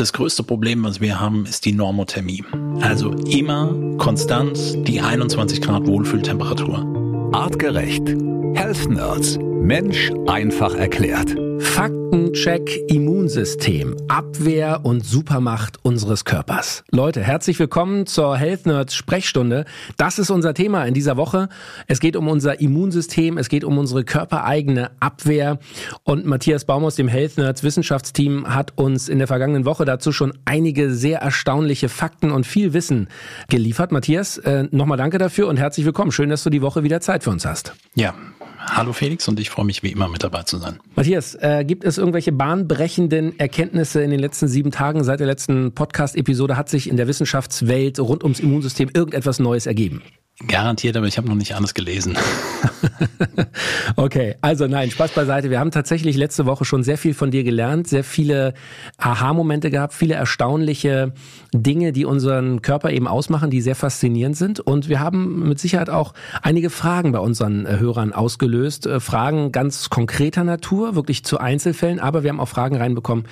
das größte Problem, was wir haben, ist die Normothermie. Also immer konstant die 21 Grad Wohlfühltemperatur. Artgerecht. Health Nerds. Mensch einfach erklärt. Faktencheck Immunsystem, Abwehr und Supermacht unseres Körpers. Leute, herzlich willkommen zur Health Nerds Sprechstunde. Das ist unser Thema in dieser Woche. Es geht um unser Immunsystem, es geht um unsere körpereigene Abwehr und Matthias Baum aus dem Health Nerds Wissenschaftsteam hat uns in der vergangenen Woche dazu schon einige sehr erstaunliche Fakten und viel Wissen geliefert. Matthias, äh, nochmal danke dafür und herzlich willkommen. Schön, dass du die Woche wieder Zeit für uns hast. Ja, hallo Felix und ich freue mich wie immer mit dabei zu sein. Matthias, äh, gibt es irgendwelche bahnbrechenden Erkenntnisse in den letzten sieben Tagen seit der letzten Podcast-Episode? Hat sich in der Wissenschaftswelt rund ums Immunsystem irgendetwas Neues ergeben? Garantiert, aber ich habe noch nicht alles gelesen. okay, also nein, Spaß beiseite. Wir haben tatsächlich letzte Woche schon sehr viel von dir gelernt, sehr viele Aha-Momente gehabt, viele erstaunliche Dinge, die unseren Körper eben ausmachen, die sehr faszinierend sind. Und wir haben mit Sicherheit auch einige Fragen bei unseren äh, Hörern ausgelöst. Äh, Fragen ganz konkreter Natur, wirklich zu Einzelfällen, aber wir haben auch Fragen reinbekommen,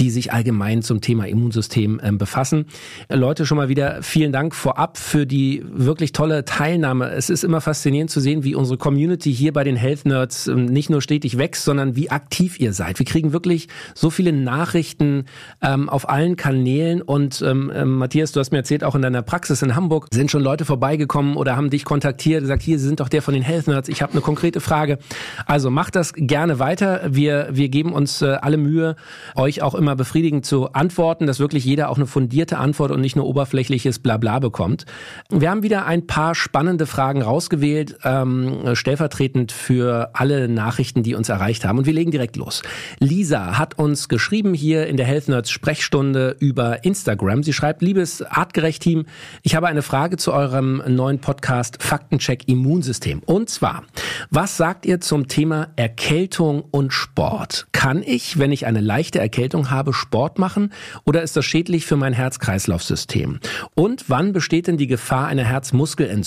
die sich allgemein zum Thema Immunsystem ähm, befassen. Leute, schon mal wieder vielen Dank vorab für die wirklich tolle Teilnahme. Es ist immer faszinierend zu sehen, wie unsere Community hier bei den Health Nerds ähm, nicht nur stetig wächst, sondern wie aktiv ihr seid. Wir kriegen wirklich so viele Nachrichten ähm, auf allen Kanälen und ähm, ähm, Matthias, du hast mir erzählt, auch in deiner Praxis in Hamburg sind schon Leute vorbeigekommen oder haben dich kontaktiert, gesagt, hier, Sie sind doch der von den Health Nerds, ich habe eine konkrete Frage. Also macht das gerne weiter. Wir, wir geben uns äh, alle Mühe, euch auch immer befriedigend zu antworten, dass wirklich jeder auch eine fundierte Antwort und nicht nur oberflächliches Blabla bekommt. Wir haben wieder ein paar spannende Fragen rausgewählt, ähm, stellvertretend für alle Nachrichten, die uns erreicht haben. Und wir legen direkt los. Lisa hat uns geschrieben hier in der Health Nerds Sprechstunde über Instagram. Sie schreibt, liebes Artgerecht-Team, ich habe eine Frage zu eurem neuen Podcast Faktencheck Immunsystem. Und zwar, was sagt ihr zum Thema Erkältung und Sport? Kann ich, wenn ich eine leichte Erkältung habe, Sport machen oder ist das schädlich für mein Herz-Kreislauf-System? Und wann besteht denn die Gefahr einer Herzmuskelentzündung?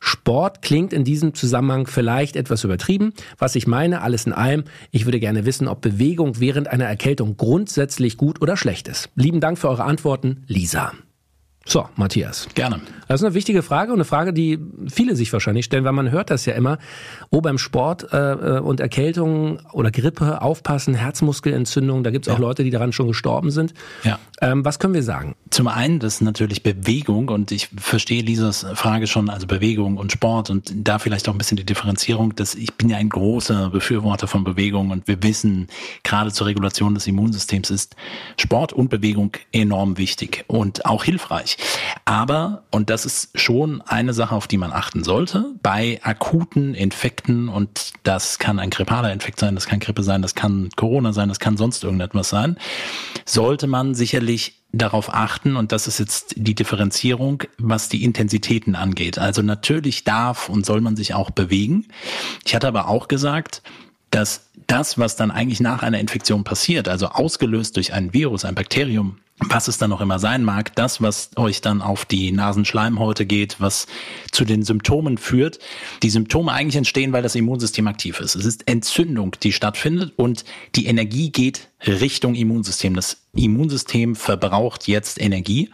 Sport klingt in diesem Zusammenhang vielleicht etwas übertrieben. Was ich meine, alles in allem, ich würde gerne wissen, ob Bewegung während einer Erkältung grundsätzlich gut oder schlecht ist. Lieben Dank für eure Antworten, Lisa. So, Matthias. Gerne. Das ist eine wichtige Frage und eine Frage, die viele sich wahrscheinlich stellen, weil man hört das ja immer. Oh, beim Sport äh, und Erkältung oder Grippe aufpassen, Herzmuskelentzündung, da gibt es auch ja. Leute, die daran schon gestorben sind. Ja. Ähm, was können wir sagen? Zum einen, das ist natürlich Bewegung und ich verstehe Lisas Frage schon, also Bewegung und Sport und da vielleicht auch ein bisschen die Differenzierung, dass ich bin ja ein großer Befürworter von Bewegung und wir wissen, gerade zur Regulation des Immunsystems ist Sport und Bewegung enorm wichtig und auch hilfreich. Aber, und das ist schon eine Sache, auf die man achten sollte, bei akuten Infekten, und das kann ein grippaler Infekt sein, das kann Grippe sein, das kann Corona sein, das kann sonst irgendetwas sein, sollte man sicherlich darauf achten, und das ist jetzt die Differenzierung, was die Intensitäten angeht. Also natürlich darf und soll man sich auch bewegen. Ich hatte aber auch gesagt, dass das, was dann eigentlich nach einer Infektion passiert, also ausgelöst durch ein Virus, ein Bakterium, was es dann noch immer sein mag, das, was euch dann auf die Nasenschleimhäute geht, was zu den Symptomen führt. Die Symptome eigentlich entstehen, weil das Immunsystem aktiv ist. Es ist Entzündung, die stattfindet und die Energie geht Richtung Immunsystem. Das Immunsystem verbraucht jetzt Energie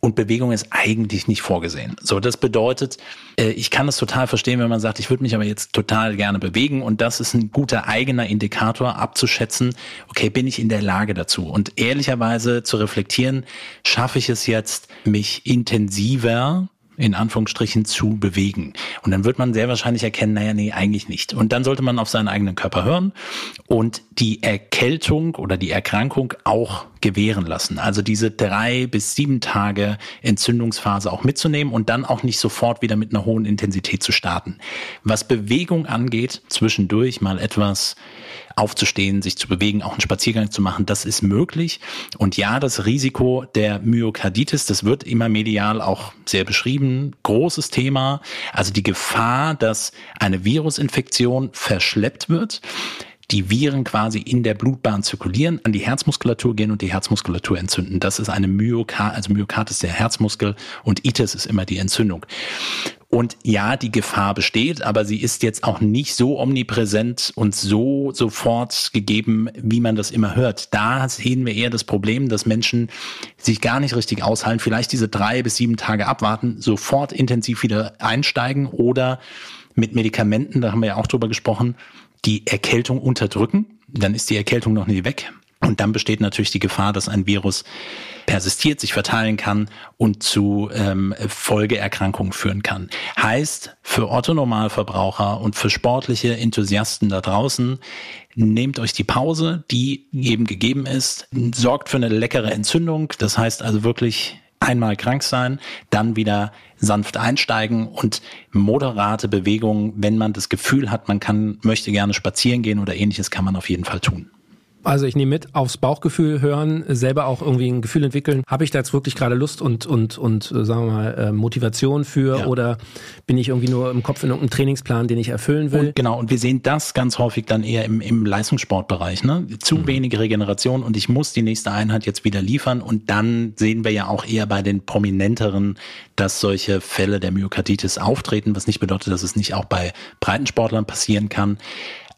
und Bewegung ist eigentlich nicht vorgesehen. So, das bedeutet, äh, ich kann es total verstehen, wenn man sagt, ich würde mich aber jetzt total gerne bewegen und das ist ein guter eigener Indikator abzuschätzen, okay, bin ich in der Lage dazu? Und ehrlicherweise zu reflektieren, schaffe ich es jetzt, mich intensiver in Anführungsstrichen zu bewegen. Und dann wird man sehr wahrscheinlich erkennen, naja, nee, eigentlich nicht. Und dann sollte man auf seinen eigenen Körper hören und die Erkältung oder die Erkrankung auch gewähren lassen. Also diese drei bis sieben Tage Entzündungsphase auch mitzunehmen und dann auch nicht sofort wieder mit einer hohen Intensität zu starten. Was Bewegung angeht, zwischendurch mal etwas aufzustehen, sich zu bewegen, auch einen Spaziergang zu machen, das ist möglich. Und ja, das Risiko der Myokarditis, das wird immer medial auch sehr beschrieben. Großes Thema. Also die Gefahr, dass eine Virusinfektion verschleppt wird die Viren quasi in der Blutbahn zirkulieren, an die Herzmuskulatur gehen und die Herzmuskulatur entzünden. Das ist eine Myokard, also Myokard ist der Herzmuskel und Itis ist immer die Entzündung. Und ja, die Gefahr besteht, aber sie ist jetzt auch nicht so omnipräsent und so sofort gegeben, wie man das immer hört. Da sehen wir eher das Problem, dass Menschen sich gar nicht richtig aushalten, vielleicht diese drei bis sieben Tage abwarten, sofort intensiv wieder einsteigen oder mit Medikamenten, da haben wir ja auch drüber gesprochen, die Erkältung unterdrücken. Dann ist die Erkältung noch nie weg. Und dann besteht natürlich die Gefahr, dass ein Virus persistiert, sich verteilen kann und zu ähm, Folgeerkrankungen führen kann. Heißt, für Otto-Normalverbraucher und für sportliche Enthusiasten da draußen, nehmt euch die Pause, die eben gegeben ist, sorgt für eine leckere Entzündung. Das heißt also wirklich einmal krank sein, dann wieder sanft einsteigen und moderate Bewegungen, wenn man das Gefühl hat, man kann, möchte gerne spazieren gehen oder ähnliches, kann man auf jeden Fall tun. Also ich nehme mit, aufs Bauchgefühl hören, selber auch irgendwie ein Gefühl entwickeln. Habe ich da jetzt wirklich gerade Lust und, und, und äh, sagen wir mal, äh, Motivation für ja. oder bin ich irgendwie nur im Kopf in irgendeinem Trainingsplan, den ich erfüllen will? Und genau, und wir sehen das ganz häufig dann eher im, im Leistungssportbereich. Ne? Zu mhm. wenig Regeneration und ich muss die nächste Einheit jetzt wieder liefern. Und dann sehen wir ja auch eher bei den prominenteren, dass solche Fälle der Myokarditis auftreten, was nicht bedeutet, dass es nicht auch bei Breitensportlern passieren kann.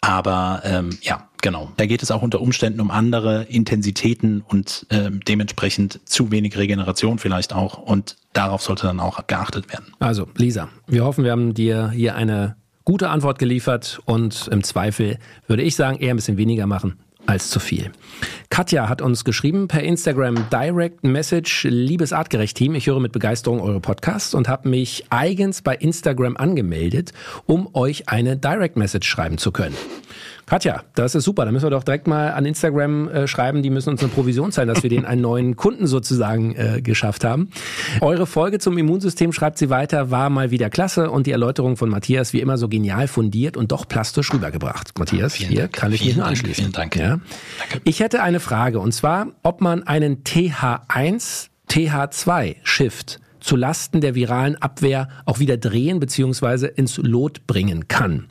Aber ähm, ja, genau. Da geht es auch unter Umständen um andere Intensitäten und ähm, dementsprechend zu wenig Regeneration vielleicht auch. Und darauf sollte dann auch geachtet werden. Also, Lisa, wir hoffen, wir haben dir hier eine gute Antwort geliefert und im Zweifel würde ich sagen, eher ein bisschen weniger machen als zu viel. Katja hat uns geschrieben per Instagram Direct Message, liebes artgerecht Team, ich höre mit Begeisterung eure Podcasts und habe mich eigens bei Instagram angemeldet, um euch eine Direct Message schreiben zu können. Katja, das ist super. Da müssen wir doch direkt mal an Instagram äh, schreiben. Die müssen uns eine Provision zahlen, dass wir denen einen neuen Kunden sozusagen äh, geschafft haben. Eure Folge zum Immunsystem, schreibt sie weiter, war mal wieder klasse und die Erläuterung von Matthias wie immer so genial fundiert und doch plastisch rübergebracht. Matthias, vielen hier Dank. kann ich vielen mich nur Dank, anschließen. Vielen Dank. Ja. Danke. Ich hätte eine Frage und zwar, ob man einen TH1 TH2 Shift zu Lasten der viralen Abwehr auch wieder drehen bzw. ins Lot bringen kann.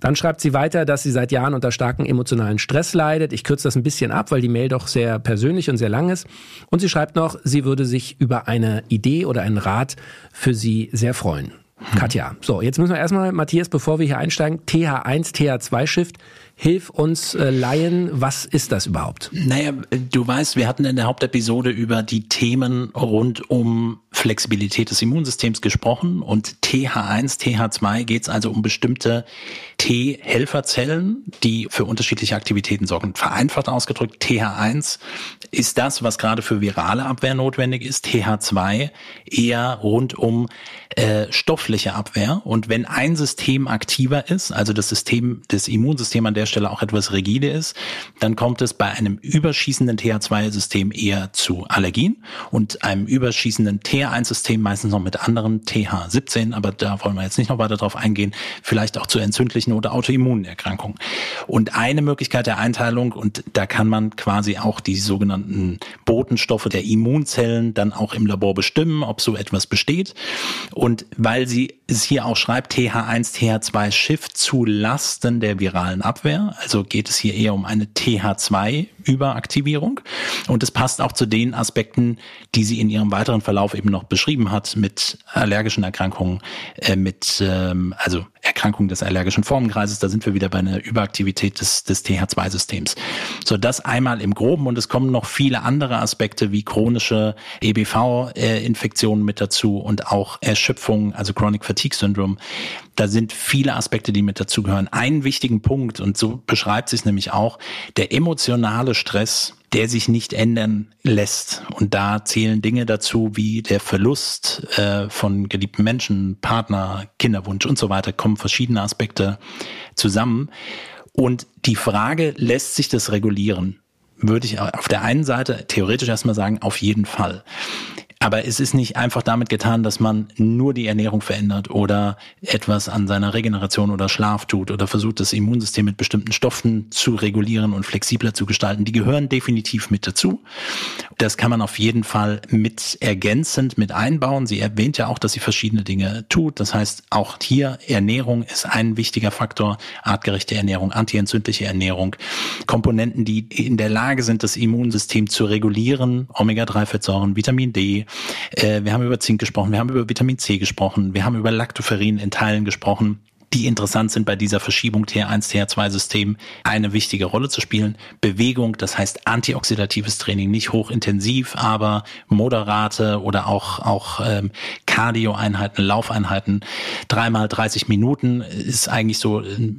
Dann schreibt sie weiter, dass sie seit Jahren unter starken emotionalen Stress leidet. Ich kürze das ein bisschen ab, weil die Mail doch sehr persönlich und sehr lang ist. Und sie schreibt noch, sie würde sich über eine Idee oder einen Rat für sie sehr freuen. Katja, so, jetzt müssen wir erstmal, Matthias, bevor wir hier einsteigen, TH1, TH2-Shift Hilf uns äh, Laien, was ist das überhaupt? Naja, du weißt, wir hatten in der Hauptepisode über die Themen rund um Flexibilität des Immunsystems gesprochen und TH1, TH2 geht es also um bestimmte T-Helferzellen, die für unterschiedliche Aktivitäten sorgen. Vereinfacht ausgedrückt, TH1 ist das, was gerade für virale Abwehr notwendig ist, TH2 eher rund um äh, stoffliche Abwehr. Und wenn ein System aktiver ist, also das System, das Immunsystem an der Stelle auch etwas rigide ist, dann kommt es bei einem überschießenden TH2-System eher zu Allergien und einem überschießenden TH1-System meistens noch mit anderen TH17, aber da wollen wir jetzt nicht noch weiter drauf eingehen, vielleicht auch zu entzündlichen oder Autoimmunerkrankungen. Und eine Möglichkeit der Einteilung, und da kann man quasi auch die sogenannten Botenstoffe der Immunzellen dann auch im Labor bestimmen, ob so etwas besteht. Und weil sie es hier auch schreibt, TH1, TH2 Shift zu Lasten der viralen Abwehr, Abwehr. Also geht es hier eher um eine TH2-Überaktivierung. Und es passt auch zu den Aspekten, die sie in ihrem weiteren Verlauf eben noch beschrieben hat, mit allergischen Erkrankungen, äh, mit ähm, also Erkrankungen des allergischen Formenkreises. Da sind wir wieder bei einer Überaktivität des, des TH2-Systems. So, das einmal im Groben. Und es kommen noch viele andere Aspekte wie chronische EBV-Infektionen mit dazu und auch Erschöpfung, also Chronic Fatigue Syndrome. Da sind viele Aspekte, die mit dazugehören. Einen wichtigen Punkt, und so beschreibt sich nämlich auch, der emotionale Stress, der sich nicht ändern lässt. Und da zählen Dinge dazu wie der Verlust äh, von geliebten Menschen, Partner, Kinderwunsch und so weiter, kommen verschiedene Aspekte zusammen. Und die Frage, lässt sich das regulieren? Würde ich auf der einen Seite theoretisch erstmal sagen, auf jeden Fall. Aber es ist nicht einfach damit getan, dass man nur die Ernährung verändert oder etwas an seiner Regeneration oder Schlaf tut oder versucht, das Immunsystem mit bestimmten Stoffen zu regulieren und flexibler zu gestalten. Die gehören definitiv mit dazu. Das kann man auf jeden Fall mit ergänzend mit einbauen. Sie erwähnt ja auch, dass sie verschiedene Dinge tut. Das heißt, auch hier Ernährung ist ein wichtiger Faktor. Artgerechte Ernährung, antientzündliche Ernährung, Komponenten, die in der Lage sind, das Immunsystem zu regulieren, Omega-3-Fettsäuren, Vitamin D, Äh, wir haben über Zink gesprochen, wir haben über Vitamin C gesprochen, wir haben über Lactoferrin in Teilen gesprochen die interessant sind bei dieser Verschiebung TH1, TH2-System, eine wichtige Rolle zu spielen. Bewegung, das heißt antioxidatives Training, nicht hochintensiv, aber moderate oder auch, auch ähm, Cardio-Einheiten, Laufeinheiten. Dreimal 30 Minuten ist eigentlich so äh,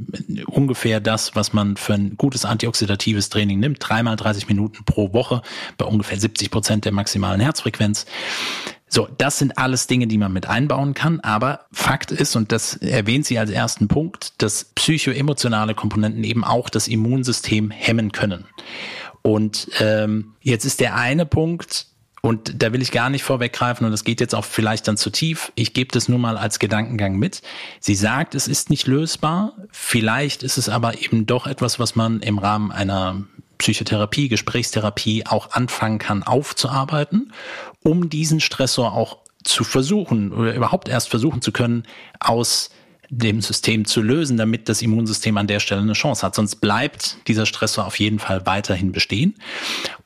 ungefähr das, was man für ein gutes antioxidatives Training nimmt. Dreimal 30 Minuten pro Woche bei ungefähr 70 Prozent der maximalen Herzfrequenz. So, das sind alles Dinge, die man mit einbauen kann. Aber Fakt ist, und das erwähnt sie als ersten Punkt, dass psychoemotionale Komponenten eben auch das Immunsystem hemmen können. Und ähm, jetzt ist der eine Punkt, und da will ich gar nicht vorweggreifen und das geht jetzt auch vielleicht dann zu tief. Ich gebe das nur mal als Gedankengang mit. Sie sagt, es ist nicht lösbar. Vielleicht ist es aber eben doch etwas, was man im Rahmen einer Psychotherapie, Gesprächstherapie auch anfangen kann aufzuarbeiten, um diesen Stressor auch zu versuchen oder überhaupt erst versuchen zu können, aus dem System zu lösen, damit das Immunsystem an der Stelle eine Chance hat. Sonst bleibt dieser Stressor auf jeden Fall weiterhin bestehen.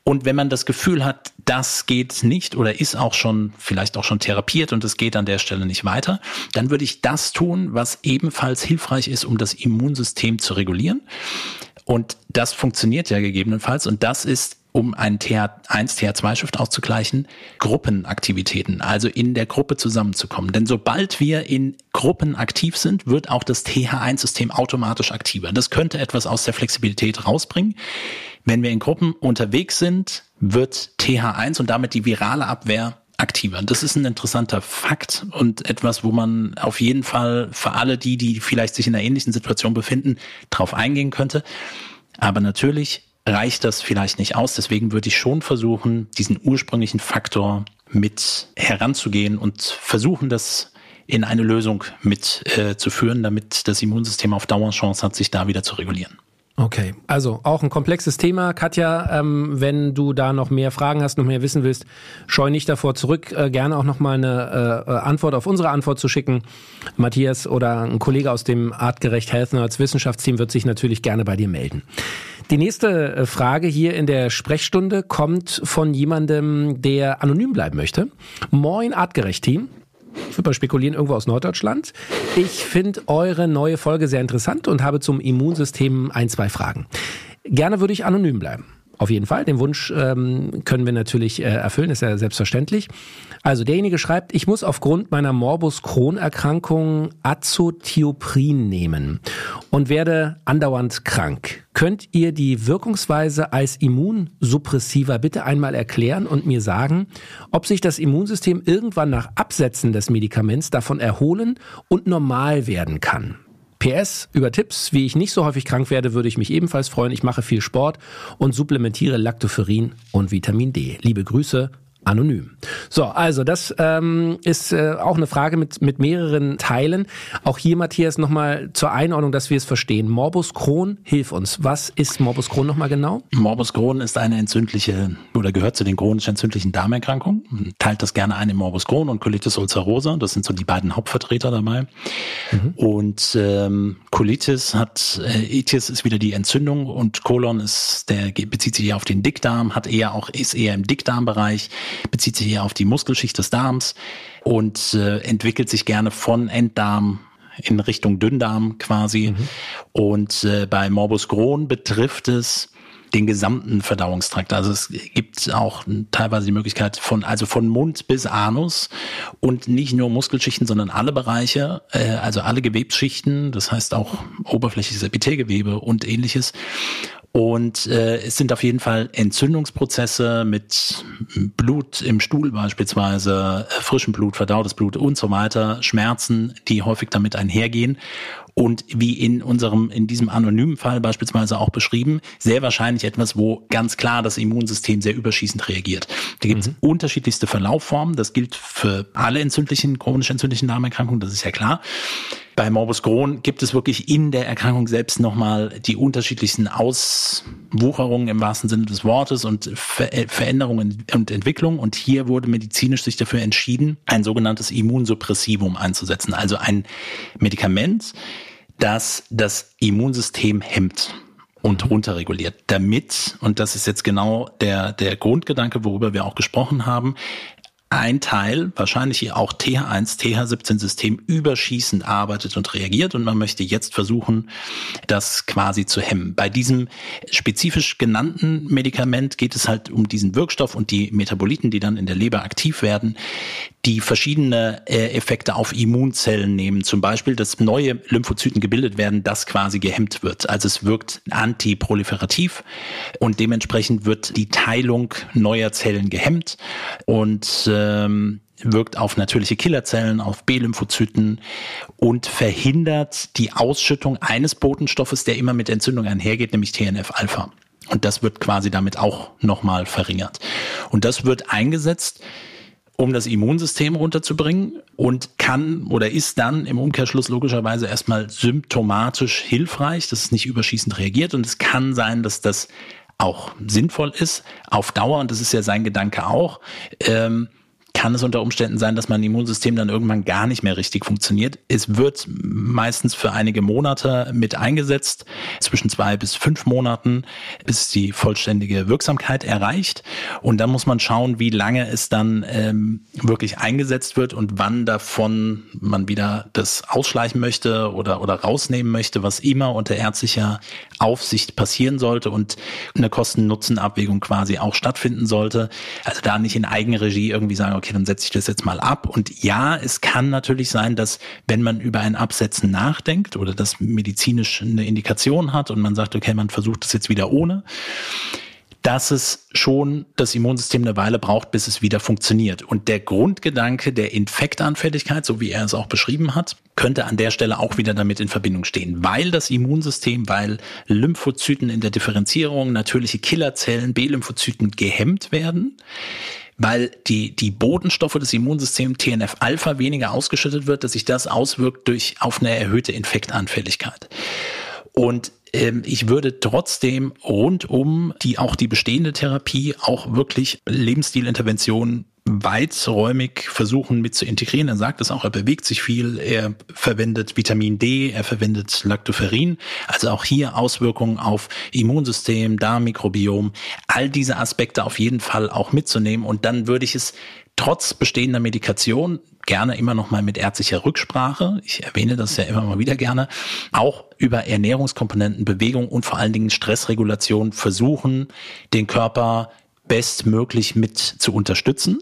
Und wenn man das Gefühl hat, das geht nicht oder ist auch schon, vielleicht auch schon therapiert und es geht an der Stelle nicht weiter, dann würde ich das tun, was ebenfalls hilfreich ist, um das Immunsystem zu regulieren. Und das funktioniert ja gegebenenfalls. Und das ist, um einen TH1, TH2-Shift auszugleichen, Gruppenaktivitäten, also in der Gruppe zusammenzukommen. Denn sobald wir in Gruppen aktiv sind, wird auch das TH1-System automatisch aktiver. Das könnte etwas aus der Flexibilität rausbringen. Wenn wir in Gruppen unterwegs sind, wird TH1 und damit die virale Abwehr aktiver. Das ist ein interessanter Fakt und etwas, wo man auf jeden Fall für alle die, die vielleicht sich in einer ähnlichen Situation befinden, drauf eingehen könnte. Aber natürlich reicht das vielleicht nicht aus. Deswegen würde ich schon versuchen, diesen ursprünglichen Faktor mit heranzugehen und versuchen, das in eine Lösung mit äh, zu führen, damit das Immunsystem auf Dauer Chance hat, sich da wieder zu regulieren. Okay, also auch ein komplexes Thema. Katja, ähm, wenn du da noch mehr Fragen hast, noch mehr wissen willst, scheu nicht davor zurück, äh, gerne auch noch mal eine äh, äh, Antwort auf unsere Antwort zu schicken. Matthias oder ein Kollege aus dem Artgerecht Health Nerds Wissenschaftsteam wird sich natürlich gerne bei dir melden. Die nächste äh, Frage hier in der Sprechstunde kommt von jemandem, der anonym bleiben möchte. Moin Artgerecht Team ich würde mal spekulieren, irgendwo aus Norddeutschland. Ich finde eure neue Folge sehr interessant und habe zum Immunsystem ein, zwei Fragen. Gerne würde ich anonym bleiben. Auf jeden Fall. Den Wunsch ähm, können wir natürlich äh, erfüllen, ist ja selbstverständlich. Also derjenige schreibt, ich muss aufgrund meiner Morbus Crohn-Erkrankung Azotioprin nehmen und werde andauernd krank. Könnt ihr die Wirkungsweise als Immunsuppressiver bitte einmal erklären und mir sagen, ob sich das Immunsystem irgendwann nach Absetzen des Medikaments davon erholen und normal werden kann? PS, über Tipps, wie ich nicht so häufig krank werde, würde ich mich ebenfalls freuen. Ich mache viel Sport und supplementiere Lactoferrin und Vitamin D. Liebe Grüße, anonym. So, also das ähm, ist äh, auch eine Frage mit, mit mehreren Teilen. Auch hier, Matthias, nochmal zur Einordnung, dass wir es verstehen. Morbus Crohn, hilf uns. Was ist Morbus Crohn nochmal genau? Morbus Crohn ist eine entzündliche oder gehört zu den chronisch entzündlichen Darmerkrankungen. Man teilt das gerne ein in Morbus Crohn und Colitis ulcerosa. Das sind so die beiden Hauptvertreter dabei. Mhm. Und ähm, Colitis hat, äh, Itis ist wieder die Entzündung und Kolon ist, der bezieht sich eher auf den Dickdarm, hat eher auch, ist eher im Dickdarmbereich bezieht sich eher auf die Muskelschicht des Darms und äh, entwickelt sich gerne von Enddarm in Richtung Dünndarm quasi. Mhm. Und äh, bei Morbus Crohn betrifft es den gesamten Verdauungstrakt. Also es gibt auch teilweise die Möglichkeit von, also von Mund bis Anus und nicht nur Muskelschichten, sondern alle Bereiche, äh, also alle Gewebsschichten, das heißt auch oberflächliches Epithelgewebe und ähnliches. Und äh, es sind auf jeden Fall Entzündungsprozesse mit Blut im Stuhl beispielsweise, äh, frischem Blut, verdautes Blut und so weiter, Schmerzen, die häufig damit einhergehen. Und wie in unserem, in diesem anonymen Fall beispielsweise auch beschrieben, sehr wahrscheinlich etwas, wo ganz klar das Immunsystem sehr überschießend reagiert. Da gibt es mhm. unterschiedlichste Verlaufformen. Das gilt für alle entzündlichen, chronisch entzündlichen Darmerkrankungen, das ist ja klar. Bei Morbus Crohn gibt es wirklich in der Erkrankung selbst nochmal die unterschiedlichsten Auswucherungen im wahrsten Sinne des Wortes und Ver äh, Veränderungen und Entwicklungen. Und hier wurde medizinisch sich dafür entschieden, ein sogenanntes Immunsuppressivum einzusetzen. Also ein Medikament, das das Immunsystem hemmt und runterreguliert, damit, und das ist jetzt genau der, der Grundgedanke, worüber wir auch gesprochen haben, ein Teil, wahrscheinlich auch TH1, TH17-System überschießend arbeitet und reagiert und man möchte jetzt versuchen, das quasi zu hemmen. Bei diesem spezifisch genannten Medikament geht es halt um diesen Wirkstoff und die Metaboliten, die dann in der Leber aktiv werden, die verschiedene äh, Effekte auf Immunzellen nehmen. Zum Beispiel, dass neue Lymphozyten gebildet werden, das quasi gehemmt wird. Also es wirkt antiproliferativ und dementsprechend wird die Teilung neuer Zellen gehemmt und ähm, wirkt auf natürliche Killerzellen, auf B-Lymphozyten und verhindert die Ausschüttung eines Botenstoffes, der immer mit Entzündung einhergeht, nämlich TNF-Alpha. Und das wird quasi damit auch nochmal verringert. Und das wird eingesetzt um das Immunsystem runterzubringen und kann oder ist dann im Umkehrschluss logischerweise erstmal symptomatisch hilfreich, dass es nicht überschießend reagiert und es kann sein, dass das auch sinnvoll ist auf Dauer und das ist ja sein Gedanke auch. Ähm, kann es unter Umständen sein, dass mein Immunsystem dann irgendwann gar nicht mehr richtig funktioniert. Es wird meistens für einige Monate mit eingesetzt, zwischen zwei bis fünf Monaten, bis die vollständige Wirksamkeit erreicht. Und dann muss man schauen, wie lange es dann ähm, wirklich eingesetzt wird und wann davon man wieder das ausschleichen möchte oder, oder rausnehmen möchte, was immer unter ärztlicher Aufsicht passieren sollte und eine Kosten-Nutzen-Abwägung quasi auch stattfinden sollte. Also da nicht in Eigenregie irgendwie sagen, okay, dann setze ich das jetzt mal ab. Und ja, es kann natürlich sein, dass wenn man über ein Absetzen nachdenkt oder das medizinisch eine Indikation hat und man sagt, okay, man versucht das jetzt wieder ohne, dass es schon das Immunsystem eine Weile braucht, bis es wieder funktioniert. Und der Grundgedanke der Infektanfälligkeit, so wie er es auch beschrieben hat, könnte an der Stelle auch wieder damit in Verbindung stehen, weil das Immunsystem, weil Lymphozyten in der Differenzierung, natürliche Killerzellen, B-Lymphozyten gehemmt werden weil die, die Botenstoffe des Immunsystems TNF-Alpha weniger ausgeschüttet wird, dass sich das auswirkt durch auf eine erhöhte Infektanfälligkeit. Und ähm, ich würde trotzdem rundum die auch die bestehende Therapie auch wirklich Lebensstilinterventionen weiträumig versuchen mit zu integrieren. Er sagt es auch, er bewegt sich viel, er verwendet Vitamin D, er verwendet Lactoferrin, also auch hier Auswirkungen auf Immunsystem, Darmmikrobiom, all diese Aspekte auf jeden Fall auch mitzunehmen. Und dann würde ich es trotz bestehender Medikation gerne immer noch mal mit ärztlicher Rücksprache, ich erwähne das ja immer mal wieder gerne, auch über Ernährungskomponenten, Bewegung und vor allen Dingen Stressregulation versuchen, den Körper bestmöglich mit zu unterstützen,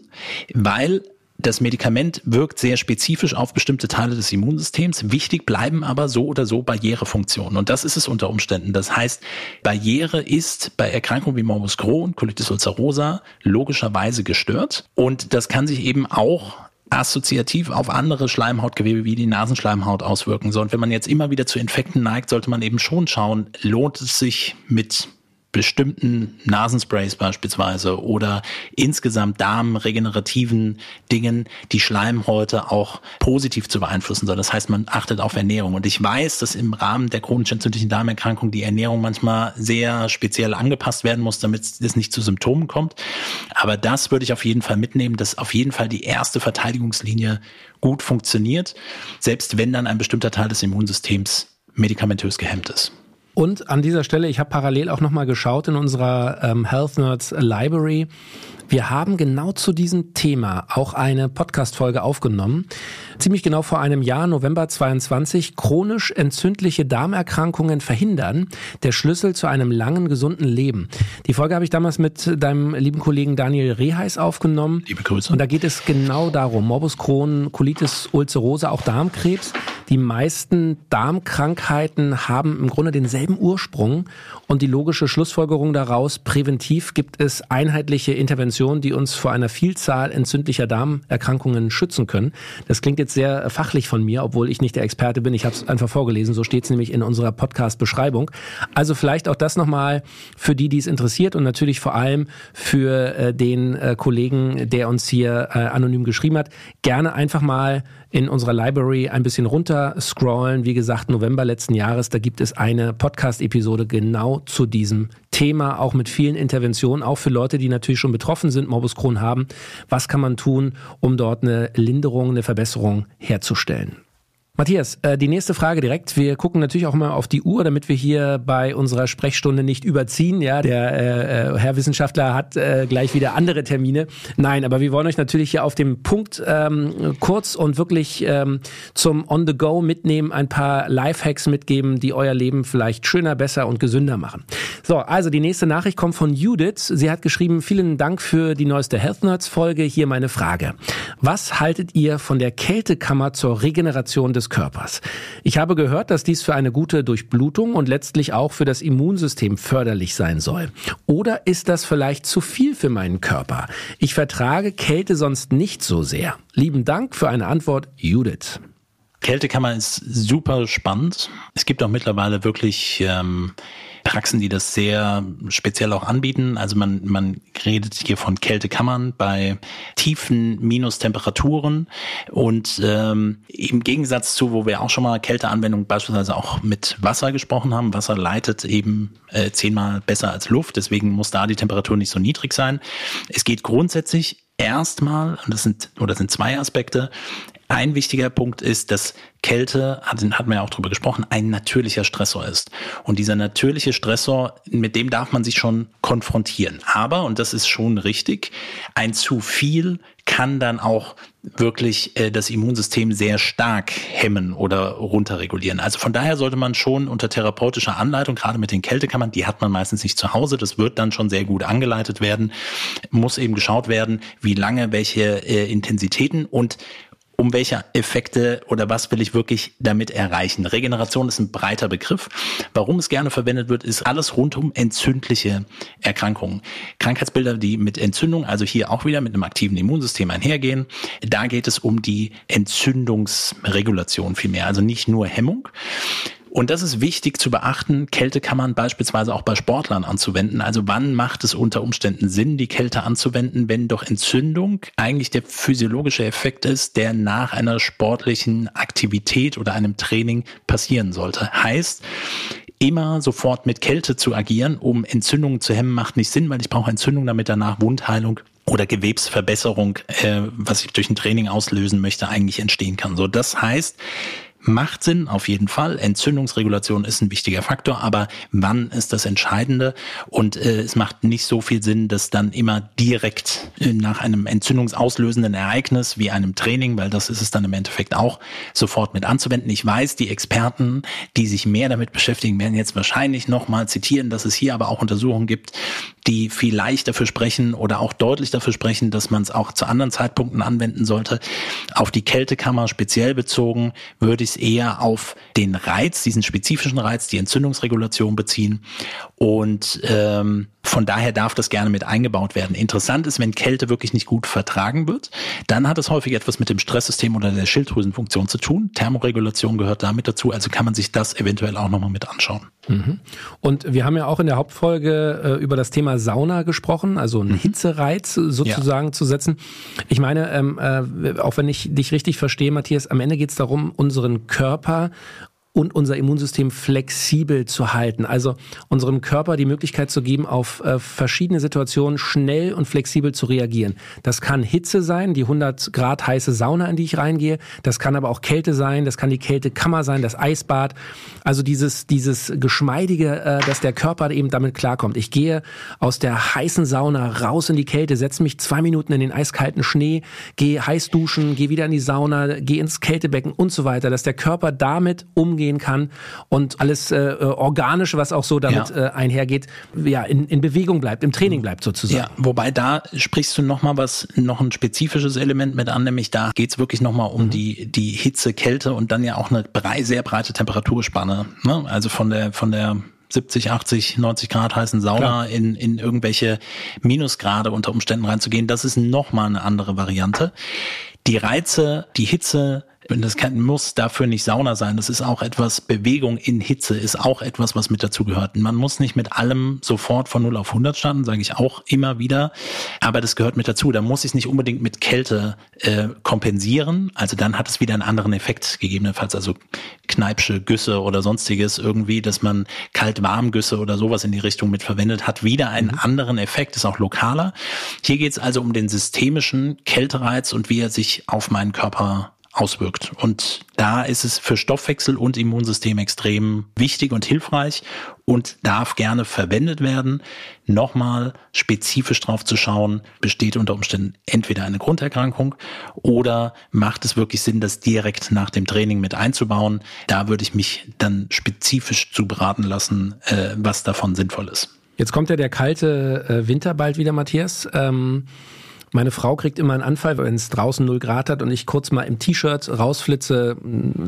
weil das Medikament wirkt sehr spezifisch auf bestimmte Teile des Immunsystems. Wichtig bleiben aber so oder so Barrierefunktionen. Und das ist es unter Umständen. Das heißt, Barriere ist bei Erkrankungen wie Morbus Crohn, Colitis ulcerosa logischerweise gestört. Und das kann sich eben auch assoziativ auf andere Schleimhautgewebe wie die Nasenschleimhaut auswirken. So, und wenn man jetzt immer wieder zu Infekten neigt, sollte man eben schon schauen, lohnt es sich mit bestimmten Nasensprays beispielsweise oder insgesamt darmregenerativen Dingen die Schleimhäute auch positiv zu beeinflussen soll. Das heißt, man achtet auf Ernährung. Und ich weiß, dass im Rahmen der chronisch entzündlichen Darmerkrankung die Ernährung manchmal sehr speziell angepasst werden muss, damit es nicht zu Symptomen kommt. Aber das würde ich auf jeden Fall mitnehmen, dass auf jeden Fall die erste Verteidigungslinie gut funktioniert, selbst wenn dann ein bestimmter Teil des Immunsystems medikamentös gehemmt ist. Und an dieser Stelle, ich habe parallel auch nochmal geschaut in unserer ähm, Health Nerds Library. Wir haben genau zu diesem Thema auch eine Podcast-Folge aufgenommen. Ziemlich genau vor einem Jahr, November 22, chronisch entzündliche Darmerkrankungen verhindern. Der Schlüssel zu einem langen, gesunden Leben. Die Folge habe ich damals mit deinem lieben Kollegen Daniel Reheis aufgenommen. Liebe Grüße. Und da geht es genau darum. Morbus Crohn, Colitis ulcerosa, auch Darmkrebs. Die meisten Darmkrankheiten haben im Grunde denselben Ursprung und die logische Schlussfolgerung daraus, präventiv gibt es einheitliche Interventionen, die uns vor einer Vielzahl entzündlicher Darmerkrankungen schützen können. Das klingt jetzt sehr fachlich von mir, obwohl ich nicht der Experte bin. Ich habe es einfach vorgelesen, so steht es nämlich in unserer Podcast-Beschreibung. Also vielleicht auch das nochmal für die, die es interessiert und natürlich vor allem für äh, den äh, Kollegen, der uns hier äh, anonym geschrieben hat. Gerne einfach mal in unserer Library ein bisschen runter scrollen. Wie gesagt, November letzten Jahres, da gibt es eine Podcast-Episode genau zu diesem Thema, auch mit vielen Interventionen, auch für Leute, die natürlich schon betroffen sind, Morbus Crohn haben. Was kann man tun, um dort eine Linderung, eine Verbesserung herzustellen? Matthias, äh, die nächste Frage direkt. Wir gucken natürlich auch mal auf die Uhr, damit wir hier bei unserer Sprechstunde nicht überziehen. Ja, der äh, äh, Herr Wissenschaftler hat äh, gleich wieder andere Termine. Nein, aber wir wollen euch natürlich hier auf dem Punkt ähm, kurz und wirklich ähm, zum On the Go mitnehmen, ein paar Lifehacks mitgeben, die euer Leben vielleicht schöner, besser und gesünder machen. So, also die nächste Nachricht kommt von Judith. Sie hat geschrieben: Vielen Dank für die neueste Health Nerds Folge. Hier meine Frage: Was haltet ihr von der Kältekammer zur Regeneration des des Körpers. Ich habe gehört, dass dies für eine gute Durchblutung und letztlich auch für das Immunsystem förderlich sein soll. Oder ist das vielleicht zu viel für meinen Körper? Ich vertrage Kälte sonst nicht so sehr. Lieben Dank für eine Antwort, Judith. Kältekammer ist super spannend. Es gibt auch mittlerweile wirklich ähm, Praxen, die das sehr speziell auch anbieten. Also man, man redet hier von Kältekammern bei tiefen Minustemperaturen und ähm, im Gegensatz zu, wo wir auch schon mal Kälteanwendungen beispielsweise auch mit Wasser gesprochen haben. Wasser leitet eben äh, zehnmal besser als Luft, deswegen muss da die Temperatur nicht so niedrig sein. Es geht grundsätzlich erstmal, und das sind, oder das sind zwei Aspekte, ein wichtiger Punkt ist, dass Kälte, hatten wir ja auch drüber gesprochen, ein natürlicher Stressor ist. Und dieser natürliche Stressor, mit dem darf man sich schon konfrontieren. Aber, und das ist schon richtig, ein zu viel kann dann auch wirklich äh, das Immunsystem sehr stark hemmen oder runterregulieren. Also von daher sollte man schon unter therapeutischer Anleitung, gerade mit den Kältekammern, die hat man meistens nicht zu Hause, das wird dann schon sehr gut angeleitet werden, muss eben geschaut werden, wie lange, welche äh, Intensitäten und um welche Effekte oder was will ich wirklich damit erreichen. Regeneration ist ein breiter Begriff. Warum es gerne verwendet wird, ist alles rund um entzündliche Erkrankungen. Krankheitsbilder, die mit Entzündung, also hier auch wieder mit einem aktiven Immunsystem einhergehen. Da geht es um die Entzündungsregulation vielmehr, also nicht nur Hemmung. Und das ist wichtig zu beachten. Kälte kann man beispielsweise auch bei Sportlern anzuwenden. Also wann macht es unter Umständen Sinn, die Kälte anzuwenden, wenn doch Entzündung eigentlich der physiologische Effekt ist, der nach einer sportlichen Aktivität oder einem Training passieren sollte. Heißt, immer sofort mit Kälte zu agieren, um Entzündungen zu hemmen, macht nicht Sinn, weil ich brauche Entzündung, damit danach Wundheilung oder Gewebsverbesserung, äh, was ich durch ein Training auslösen möchte, eigentlich entstehen kann. So, das heißt, macht Sinn, auf jeden Fall. Entzündungsregulation ist ein wichtiger Faktor, aber wann ist das Entscheidende? Und äh, es macht nicht so viel Sinn, das dann immer direkt äh, nach einem entzündungsauslösenden Ereignis wie einem Training, weil das ist es dann im Endeffekt auch, sofort mit anzuwenden. Ich weiß, die Experten, die sich mehr damit beschäftigen, werden jetzt wahrscheinlich nochmal zitieren, dass es hier aber auch Untersuchungen gibt, die vielleicht dafür sprechen oder auch deutlich dafür sprechen, dass man es auch zu anderen Zeitpunkten anwenden sollte. Auf die Kältekammer speziell bezogen würde ich es eher auf den Reiz, diesen spezifischen Reiz, die Entzündungsregulation beziehen. Und ähm, von daher darf das gerne mit eingebaut werden. Interessant ist, wenn Kälte wirklich nicht gut vertragen wird, dann hat es häufig etwas mit dem Stresssystem oder der Schilddrüsenfunktion zu tun. Thermoregulation gehört damit dazu, also kann man sich das eventuell auch nochmal mit anschauen. Mhm. Und wir haben ja auch in der Hauptfolge äh, über das Thema Sauna gesprochen, also einen mhm. Hitzereiz sozusagen ja. zu setzen. Ich meine, ähm, äh, auch wenn ich dich richtig verstehe, Matthias, am Ende geht es darum, unseren Körper und unser Immunsystem flexibel zu halten. Also unserem Körper die Möglichkeit zu geben, auf äh, verschiedene Situationen schnell und flexibel zu reagieren. Das kann Hitze sein, die 100 Grad heiße Sauna, in die ich reingehe. Das kann aber auch Kälte sein, das kann die Kältekammer sein, das Eisbad. Also dieses, dieses Geschmeidige, äh, dass der Körper eben damit klarkommt. Ich gehe aus der heißen Sauna raus in die Kälte, setze mich zwei Minuten in den eiskalten Schnee, gehe heiß duschen, gehe wieder in die Sauna, gehe ins Kältebecken und so weiter, dass der Körper damit umgeht umgehen kann und alles äh, äh, Organische, was auch so damit ja. äh, einhergeht, ja, in, in Bewegung bleibt, im Training bleibt sozusagen. Ja, wobei da sprichst du nochmal was, noch ein spezifisches Element mit an, nämlich da geht's wirklich nochmal um mhm. die, die Hitze, Kälte und dann ja auch eine brei, sehr breite Temperaturspanne. Ne? Also von der, von der 70, 80, 90 Grad heißen Sauna in, in irgendwelche Minusgrade unter Umständen reinzugehen, das ist nochmal eine andere Variante. Die Reize, die Hitze, das kann, muss dafür nicht Sauna sein. Das ist auch etwas, Bewegung in Hitze ist auch etwas, was mit dazu gehört. Man muss nicht mit allem sofort von 0 auf 100 starten, sage ich auch immer wieder. Aber das gehört mit dazu. Da muss ich es nicht unbedingt mit Kälte äh, kompensieren. Also dann hat es wieder einen anderen Effekt gegebenenfalls. Also Kneipsche Güsse oder sonstiges irgendwie, dass man Kalt-Warm-Güsse oder sowas in die Richtung mit verwendet, hat wieder einen mhm. anderen Effekt, ist auch lokaler. Hier geht es also um den systemischen Kältereiz und wie er sich auf meinen Körper auswirkt. Und da ist es für Stoffwechsel und Immunsystem extrem wichtig und hilfreich und darf gerne verwendet werden. Nochmal spezifisch drauf zu schauen, besteht unter Umständen entweder eine Grunderkrankung oder macht es wirklich Sinn, das direkt nach dem Training mit einzubauen. Da würde ich mich dann spezifisch zu beraten lassen, äh, was davon sinnvoll ist. Jetzt kommt ja der kalte äh, Winter bald wieder, Matthias. Ähm meine Frau kriegt immer einen Anfall, wenn es draußen 0 Grad hat und ich kurz mal im T-Shirt rausflitze,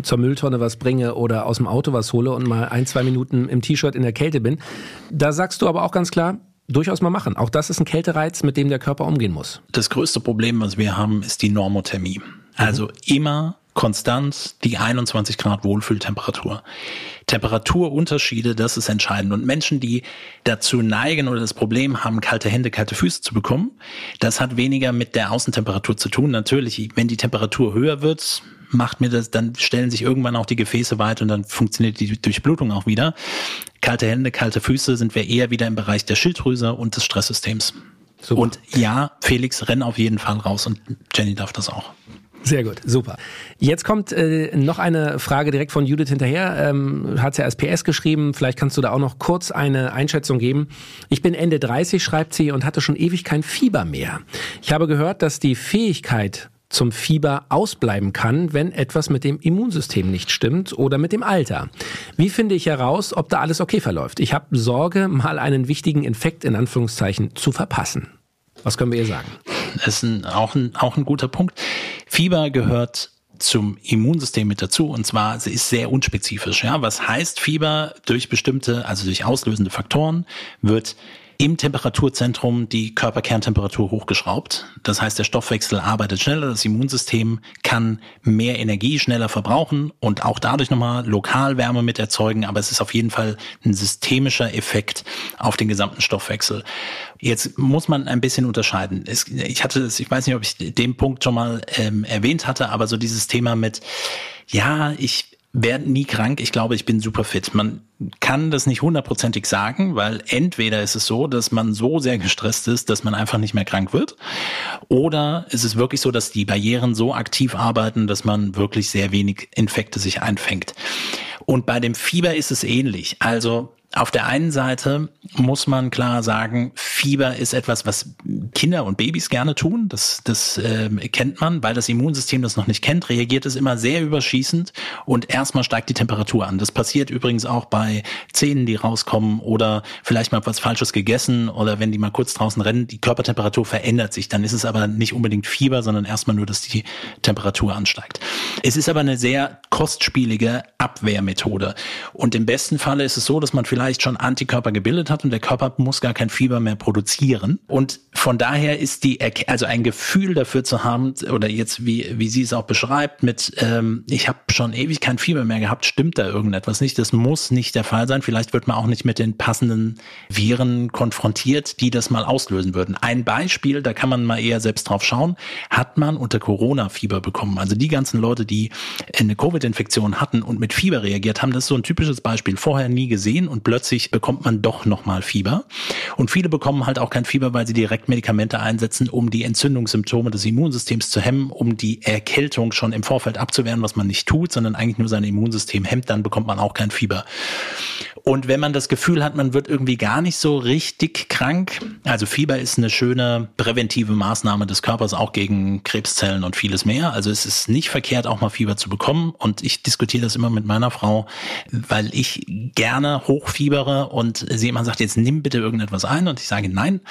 zur Mülltonne was bringe oder aus dem Auto was hole und mal ein, zwei Minuten im T-Shirt in der Kälte bin. Da sagst du aber auch ganz klar, durchaus mal machen. Auch das ist ein Kältereiz, mit dem der Körper umgehen muss. Das größte Problem, was wir haben, ist die Normothermie. Also mhm. immer konstant die 21 Grad Wohlfühltemperatur. Temperaturunterschiede, das ist entscheidend. Und Menschen, die dazu neigen oder das Problem haben, kalte Hände, kalte Füße zu bekommen, das hat weniger mit der Außentemperatur zu tun. Natürlich, wenn die Temperatur höher wird, macht mir das, dann stellen sich irgendwann auch die Gefäße weit und dann funktioniert die Durchblutung auch wieder. Kalte Hände, kalte Füße sind wir eher wieder im Bereich der Schilddrüse und des Stresssystems. Super. Und ja, Felix, renn auf jeden Fall raus und Jenny darf das auch. Sehr gut, super. Jetzt kommt äh, noch eine Frage direkt von Judith hinterher. Ähm, hat sie als PS geschrieben. Vielleicht kannst du da auch noch kurz eine Einschätzung geben. Ich bin Ende 30, schreibt sie, und hatte schon ewig kein Fieber mehr. Ich habe gehört, dass die Fähigkeit zum Fieber ausbleiben kann, wenn etwas mit dem Immunsystem nicht stimmt oder mit dem Alter. Wie finde ich heraus, ob da alles okay verläuft? Ich habe Sorge, mal einen wichtigen Infekt in Anführungszeichen zu verpassen. Was können wir ihr sagen? Ist ein, auch, ein, auch ein guter Punkt. Fieber gehört zum Immunsystem mit dazu und zwar sie ist sehr unspezifisch. Ja, was heißt Fieber durch bestimmte, also durch auslösende Faktoren wird im Temperaturzentrum die Körperkerntemperatur hochgeschraubt. Das heißt, der Stoffwechsel arbeitet schneller, das Immunsystem kann mehr Energie schneller verbrauchen und auch dadurch nochmal lokal Wärme mit erzeugen, aber es ist auf jeden Fall ein systemischer Effekt auf den gesamten Stoffwechsel. Jetzt muss man ein bisschen unterscheiden. Es, ich hatte es, ich weiß nicht, ob ich den Punkt schon mal ähm, erwähnt hatte, aber so dieses Thema mit, ja, ich werde nie krank. Ich glaube, ich bin super fit. Man kann das nicht hundertprozentig sagen, weil entweder ist es so, dass man so sehr gestresst ist, dass man einfach nicht mehr krank wird, oder ist es wirklich so, dass die Barrieren so aktiv arbeiten, dass man wirklich sehr wenig Infekte sich einfängt. Und bei dem Fieber ist es ähnlich. Also auf der einen Seite muss man klar sagen, Fieber ist etwas, was Kinder und Babys gerne tun. Das, das äh, kennt man, weil das Immunsystem das noch nicht kennt, reagiert es immer sehr überschießend und erstmal steigt die Temperatur an. Das passiert übrigens auch bei Zähnen, die rauskommen oder vielleicht mal was Falsches gegessen oder wenn die mal kurz draußen rennen, die Körpertemperatur verändert sich. Dann ist es aber nicht unbedingt Fieber, sondern erstmal nur, dass die Temperatur ansteigt. Es ist aber eine sehr kostspielige Abwehrmethode. Und im besten Falle ist es so, dass man vielleicht vielleicht schon Antikörper gebildet hat und der Körper muss gar kein Fieber mehr produzieren. Und von daher ist die, also ein Gefühl dafür zu haben, oder jetzt, wie, wie sie es auch beschreibt, mit, ähm, ich habe schon ewig kein Fieber mehr gehabt, stimmt da irgendetwas nicht. Das muss nicht der Fall sein. Vielleicht wird man auch nicht mit den passenden Viren konfrontiert, die das mal auslösen würden. Ein Beispiel, da kann man mal eher selbst drauf schauen, hat man unter Corona Fieber bekommen. Also die ganzen Leute, die eine Covid-Infektion hatten und mit Fieber reagiert haben, das ist so ein typisches Beispiel. Vorher nie gesehen und plötzlich bekommt man doch nochmal Fieber. Und viele bekommen halt auch kein Fieber, weil sie direkt Medikamente einsetzen, um die Entzündungssymptome des Immunsystems zu hemmen, um die Erkältung schon im Vorfeld abzuwehren, was man nicht tut, sondern eigentlich nur sein Immunsystem hemmt, dann bekommt man auch kein Fieber. Und wenn man das Gefühl hat, man wird irgendwie gar nicht so richtig krank, also Fieber ist eine schöne präventive Maßnahme des Körpers auch gegen Krebszellen und vieles mehr. Also es ist nicht verkehrt, auch mal Fieber zu bekommen. Und ich diskutiere das immer mit meiner Frau, weil ich gerne hochfiebere und sie sagt, jetzt nimm bitte irgendetwas ein. Und ich sage, nein,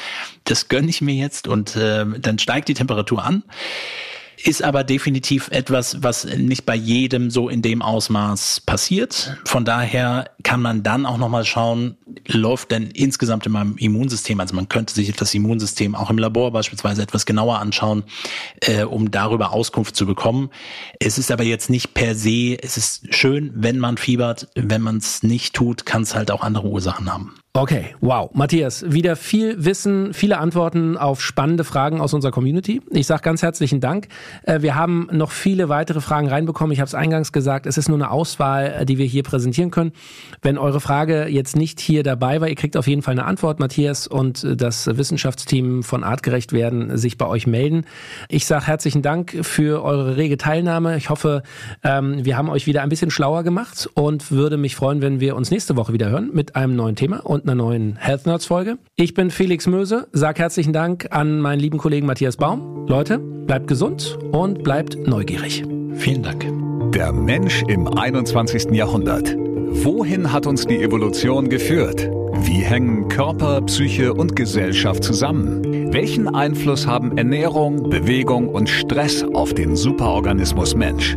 das gönne ich mir jetzt. Und äh, dann steigt die Temperatur an ist aber definitiv etwas, was nicht bei jedem so in dem Ausmaß passiert. Von daher kann man dann auch nochmal schauen, läuft denn insgesamt in meinem Immunsystem, also man könnte sich das Immunsystem auch im Labor beispielsweise etwas genauer anschauen, äh, um darüber Auskunft zu bekommen. Es ist aber jetzt nicht per se, es ist schön, wenn man fiebert, wenn man es nicht tut, kann es halt auch andere Ursachen haben. Okay, wow. Matthias, wieder viel Wissen, viele Antworten auf spannende Fragen aus unserer Community. Ich sage ganz herzlichen Dank. Äh, wir haben noch viele weitere Fragen reinbekommen. Ich habe es eingangs gesagt, es ist nur eine Auswahl, äh, die wir hier präsentieren können. Wenn eure Frage jetzt nicht hier dabei war, ihr kriegt auf jeden Fall eine Antwort. Matthias und äh, das Wissenschaftsteam von Artgerecht werden sich bei euch melden. Ich sage herzlichen Dank für eure rege Teilnahme. Ich hoffe, ähm, wir haben euch wieder ein bisschen schlauer gemacht und würde mich freuen, wenn wir uns nächste Woche wieder hören mit einem neuen Thema. Und einer neuen Health Nerds Folge. Ich bin Felix Möse, sag herzlichen Dank an meinen lieben Kollegen Matthias Baum. Leute, bleibt gesund und bleibt neugierig. Vielen Dank. Der Mensch im 21. Jahrhundert. Wohin hat uns die Evolution geführt? Wie hängen Körper, Psyche und Gesellschaft zusammen? Welchen Einfluss haben Ernährung, Bewegung und Stress auf den Superorganismus Mensch?